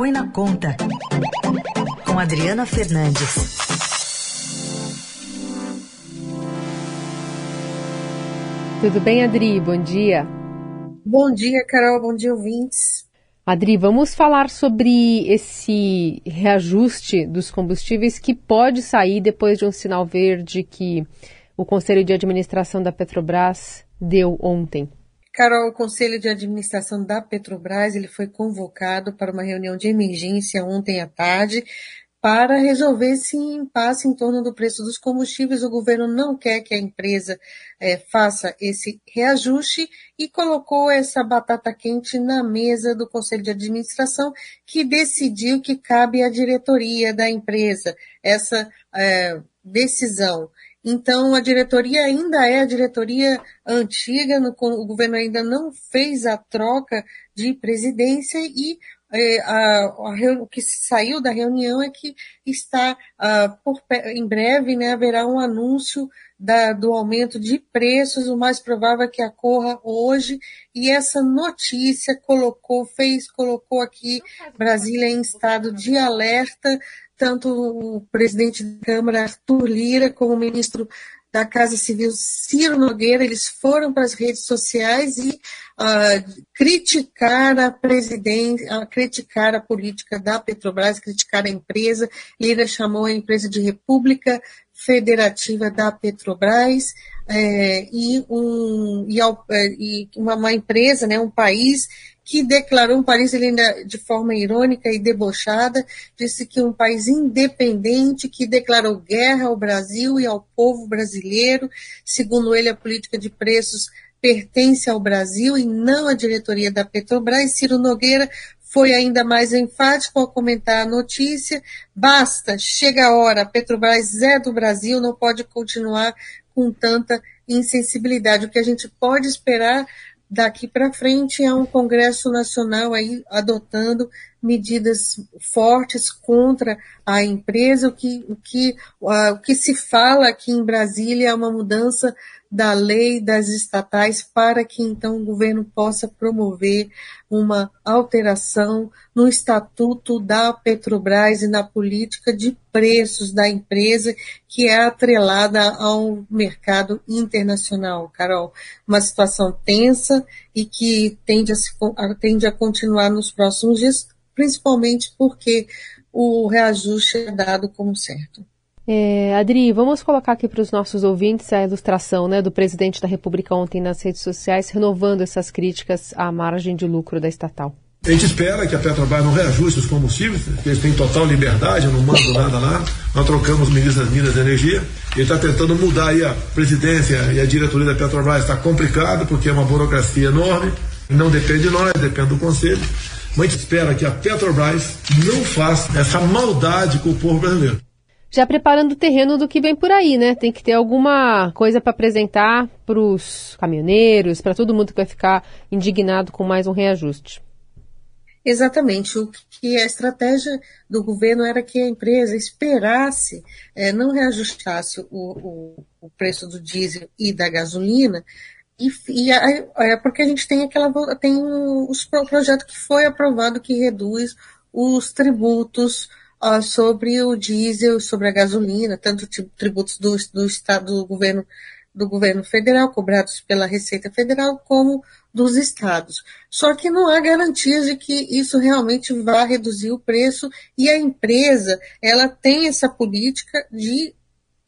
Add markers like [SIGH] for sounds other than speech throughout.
Põe na Conta, com Adriana Fernandes. Tudo bem, Adri? Bom dia. Bom dia, Carol. Bom dia, ouvintes. Adri, vamos falar sobre esse reajuste dos combustíveis que pode sair depois de um sinal verde que o Conselho de Administração da Petrobras deu ontem. Carol, o Conselho de Administração da Petrobras ele foi convocado para uma reunião de emergência ontem à tarde para resolver esse impasse em torno do preço dos combustíveis. O governo não quer que a empresa é, faça esse reajuste e colocou essa batata quente na mesa do Conselho de Administração, que decidiu que cabe à diretoria da empresa essa é, decisão. Então, a diretoria ainda é a diretoria antiga, no, o governo ainda não fez a troca de presidência e é, a, a, o que saiu da reunião é que está, uh, por, em breve, né, haverá um anúncio da, do aumento de preços, o mais provável é que ocorra hoje, e essa notícia colocou, fez, colocou aqui Brasília em estado de alerta, tanto o presidente da Câmara, Arthur Lira, como o ministro da Casa Civil, Ciro Nogueira, eles foram para as redes sociais e uh, criticar a presidência, uh, criticar a política da Petrobras, criticar a empresa. Lira chamou a empresa de República Federativa da Petrobras é, e, um, e, ao, é, e uma, uma, empresa, né, um país que declarou um país, ele ainda de forma irônica e debochada, disse que um país independente que declarou guerra ao Brasil e ao povo brasileiro. Segundo ele, a política de preços pertence ao Brasil e não à diretoria da Petrobras. Ciro Nogueira foi ainda mais enfático ao comentar a notícia. Basta, chega a hora, a Petrobras é do Brasil, não pode continuar com tanta insensibilidade. O que a gente pode esperar daqui para frente é um Congresso Nacional aí adotando medidas fortes contra a empresa. O que, o que, o que se fala aqui em Brasília é uma mudança da lei das estatais para que então o governo possa promover uma alteração no estatuto da Petrobras e na política de preços da empresa que é atrelada ao mercado internacional, Carol. Uma situação tensa e que tende a, se, tende a continuar nos próximos dias, principalmente porque o reajuste é dado como certo. É, Adri, vamos colocar aqui para os nossos ouvintes a ilustração né, do presidente da República ontem nas redes sociais, renovando essas críticas à margem de lucro da estatal. A gente espera que a Petrobras não reajuste os combustíveis, eles têm total liberdade, eu não mando nada lá. Nós trocamos o ministro das Minas e Energia. Ele está tentando mudar aí a presidência e a diretoria da Petrobras. Está complicado, porque é uma burocracia enorme. Não depende de nós, depende do Conselho. Mas a gente espera que a Petrobras não faça essa maldade com o povo brasileiro já preparando o terreno do que vem por aí, né? Tem que ter alguma coisa para apresentar para os caminhoneiros, para todo mundo que vai ficar indignado com mais um reajuste. Exatamente. O que a estratégia do governo era que a empresa esperasse, é, não reajustasse o, o, o, preço do diesel e da gasolina, e, e é porque a gente tem aquela tem os projeto que foi aprovado que reduz os tributos uh, sobre o diesel, sobre a gasolina, tanto tributos do, do Estado, do governo, do governo federal, cobrados pela Receita Federal, como dos estados. Só que não há garantias de que isso realmente vá reduzir o preço e a empresa, ela tem essa política de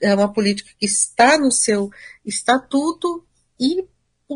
é uma política que está no seu estatuto e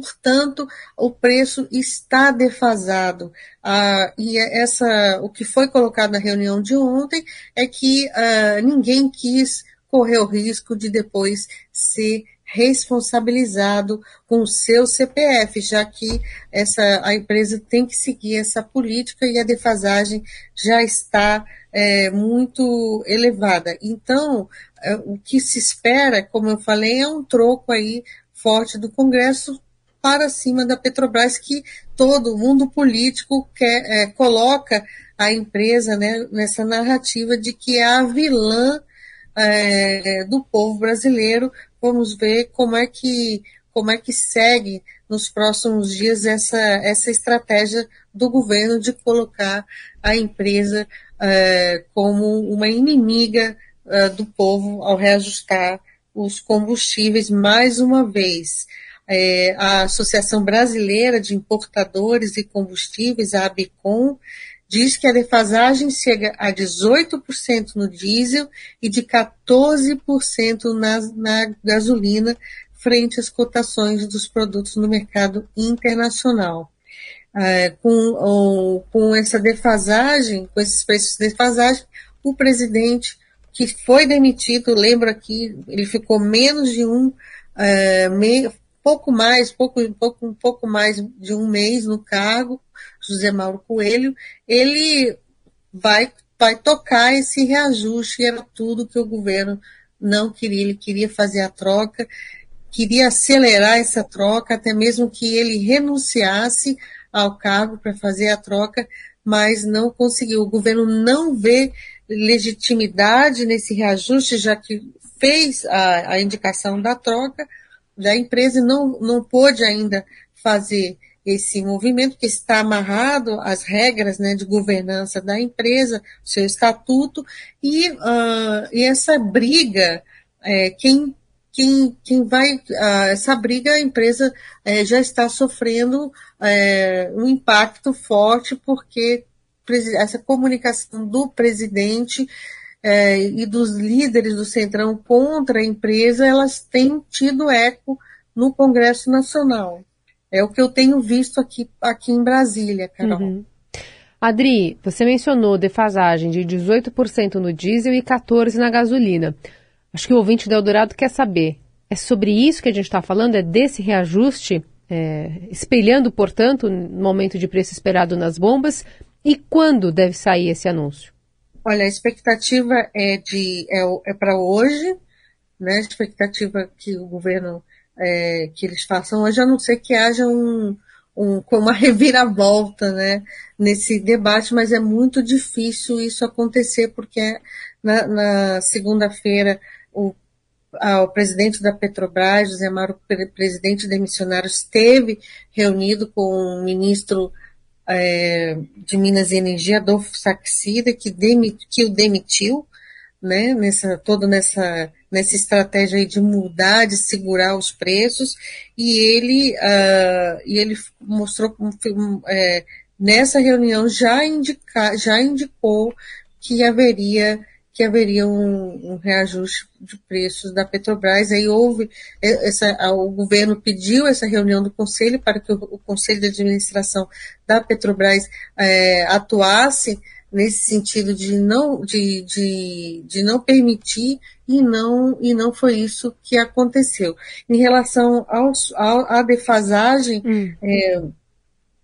portanto, o preço está defasado. Ah, e essa, o que foi colocado na reunião de ontem é que ah, ninguém quis correr o risco de depois ser responsabilizado com o seu CPF, já que essa, a empresa tem que seguir essa política e a defasagem já está é, muito elevada. Então, é, o que se espera, como eu falei, é um troco aí forte do Congresso para cima da Petrobras, que todo mundo político quer, é, coloca a empresa né, nessa narrativa de que é a vilã é, do povo brasileiro. Vamos ver como é que como é que segue nos próximos dias essa, essa estratégia do governo de colocar a empresa uh, como uma inimiga uh, do povo ao reajustar os combustíveis mais uma vez. É, a Associação Brasileira de Importadores e Combustíveis, a ABICOM, diz que a defasagem chega a 18% no diesel e de 14% na, na gasolina, frente às cotações dos produtos no mercado internacional. É, com, com essa defasagem, com esses preços de defasagem, o presidente que foi demitido, lembro aqui, ele ficou menos de um, me, pouco mais, pouco, pouco, um pouco mais de um mês no cargo, José Mauro Coelho, ele vai, vai tocar esse reajuste, era tudo que o governo não queria, ele queria fazer a troca, queria acelerar essa troca, até mesmo que ele renunciasse ao cargo para fazer a troca, mas não conseguiu. O governo não vê legitimidade nesse reajuste, já que fez a, a indicação da troca, da empresa não, não pôde ainda fazer esse movimento que está amarrado às regras né, de governança da empresa, seu estatuto, e, uh, e essa briga, é, quem, quem, quem vai, uh, essa briga a empresa é, já está sofrendo é, um impacto forte, porque essa comunicação do presidente é, e dos líderes do Centrão contra a empresa, elas têm tido eco no Congresso Nacional. É o que eu tenho visto aqui, aqui em Brasília, Carol. Uhum. Adri, você mencionou defasagem de 18% no diesel e 14% na gasolina. Acho que o ouvinte do Eldorado quer saber. É sobre isso que a gente está falando? É desse reajuste, é, espelhando, portanto, no aumento de preço esperado nas bombas? E quando deve sair esse anúncio? Olha, a expectativa é de é, é para hoje, né? A expectativa que o governo é, que eles façam hoje, a não ser que haja um, um, uma [LAUGHS] reviravolta né, nesse debate, mas é muito difícil isso acontecer, porque na, na segunda-feira o, o presidente da Petrobras, José Mário, presidente da Emissionários, esteve reunido com o ministro é, de Minas e Energia, Adolfo Saxida, que, que o demitiu, né, nessa, todo nessa nessa estratégia de mudar, de segurar os preços, e ele, uh, e ele mostrou é, nessa reunião já, indica, já indicou que haveria que haveria um, um, reajuste de preços da Petrobras. Aí houve essa, o governo pediu essa reunião do conselho para que o, o conselho de administração da Petrobras é, atuasse nesse sentido de não, de, de, de não permitir e não, e não foi isso que aconteceu. Em relação aos, à defasagem, hum. é,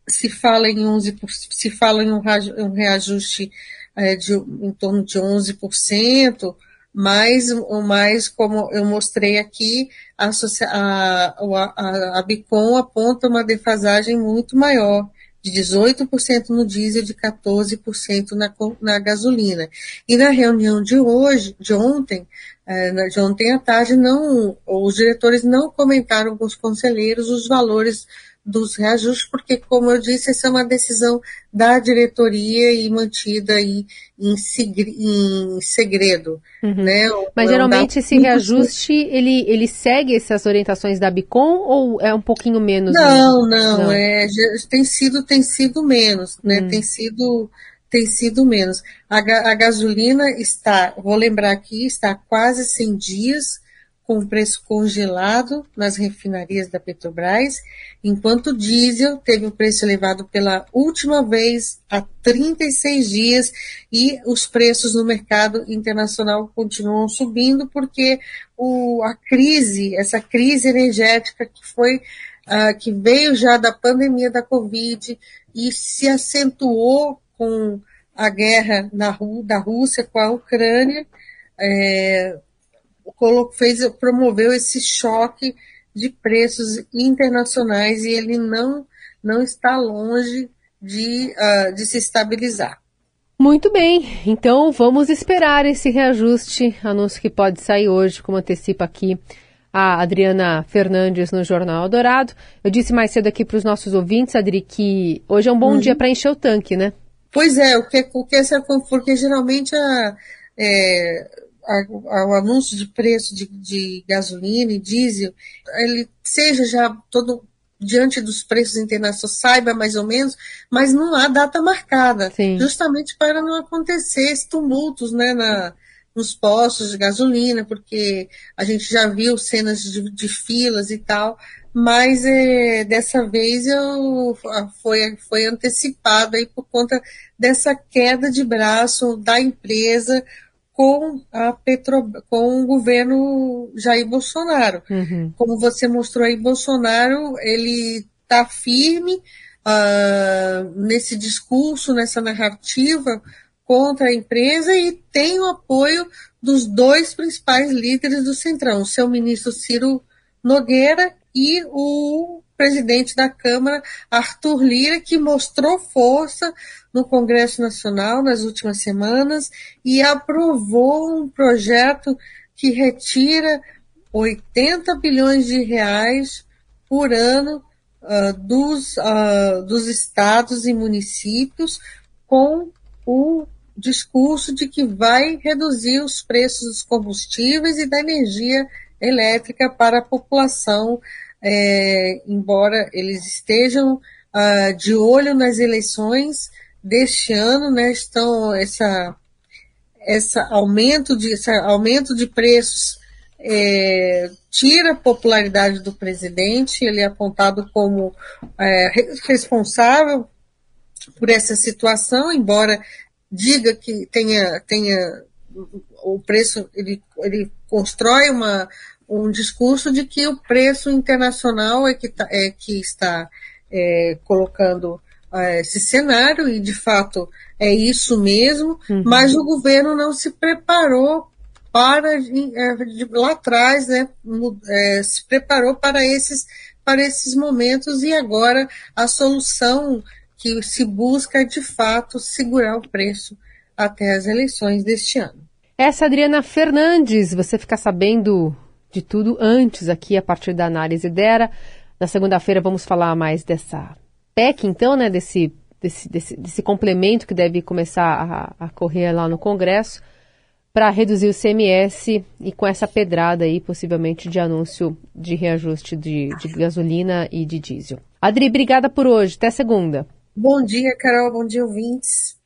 se fala em 11%, se fala em um reajuste é, de, em torno de 11%, mas, mas como eu mostrei aqui, a, a, a, a Bicom aponta uma defasagem muito maior de 18% no diesel, de 14% na, na gasolina. E na reunião de hoje, de ontem, é, de ontem à tarde, não, os diretores não comentaram com os conselheiros os valores dos reajustes, porque, como eu disse, essa é uma decisão da diretoria e mantida aí em, em segredo. Uhum. Né? Mas geralmente esse reajuste, ele, ele segue essas orientações da Bicom ou é um pouquinho menos? Não, não, não. É, tem sido, tem sido menos, né? Uhum. Tem sido tem sido menos. A, a, gasolina está, vou lembrar aqui, está quase 100 dias com o preço congelado nas refinarias da Petrobras, enquanto o diesel teve o preço elevado pela última vez há 36 dias e os preços no mercado internacional continuam subindo porque o, a crise, essa crise energética que foi uh, que veio já da pandemia da Covid e se acentuou com a guerra na, da Rússia com a Ucrânia, é, fez, promoveu esse choque de preços internacionais e ele não, não está longe de, uh, de se estabilizar. Muito bem, então vamos esperar esse reajuste, anúncio que pode sair hoje, como antecipa aqui a Adriana Fernandes no Jornal Dourado. Eu disse mais cedo aqui para os nossos ouvintes, Adri, que hoje é um bom uhum. dia para encher o tanque, né? Pois é, o que, o que porque geralmente a, é, o anúncio de preço de, de gasolina e diesel, ele seja já todo diante dos preços internacionais, saiba mais ou menos, mas não há data marcada, Sim. justamente para não acontecer esses tumultos né, na, nos postos de gasolina, porque a gente já viu cenas de, de filas e tal, mas é, dessa vez eu, foi, foi antecipado aí por conta dessa queda de braço da empresa com a Petro, com o governo Jair Bolsonaro. Uhum. Como você mostrou aí, Bolsonaro ele está firme uh, nesse discurso, nessa narrativa contra a empresa e tem o apoio dos dois principais líderes do Centrão, o seu ministro Ciro Nogueira e o presidente da Câmara, Arthur Lira, que mostrou força no Congresso Nacional nas últimas semanas e aprovou um projeto que retira 80 bilhões de reais por ano uh, dos, uh, dos estados e municípios com o discurso de que vai reduzir os preços dos combustíveis e da energia elétrica para a população, é, embora eles estejam uh, de olho nas eleições deste ano, né, estão essa, essa aumento de, esse aumento de preços é, tira a popularidade do presidente, ele é apontado como é, responsável por essa situação, embora diga que tenha, tenha o preço, ele, ele constrói uma, um discurso de que o preço internacional é que, tá, é que está é, colocando é, esse cenário, e de fato é isso mesmo, uhum. mas o governo não se preparou para, é, lá atrás, né, é, se preparou para esses, para esses momentos, e agora a solução que se busca de fato segurar o preço até as eleições deste ano. Essa Adriana Fernandes, você fica sabendo de tudo antes aqui a partir da análise dela. Na segunda-feira vamos falar mais dessa PEC, então, né, desse, desse, desse, desse complemento que deve começar a, a correr lá no Congresso para reduzir o CMS e com essa pedrada aí, possivelmente, de anúncio de reajuste de, de gasolina e de diesel. Adri, obrigada por hoje. Até segunda. Bom dia, Carol. Bom dia, ouvintes.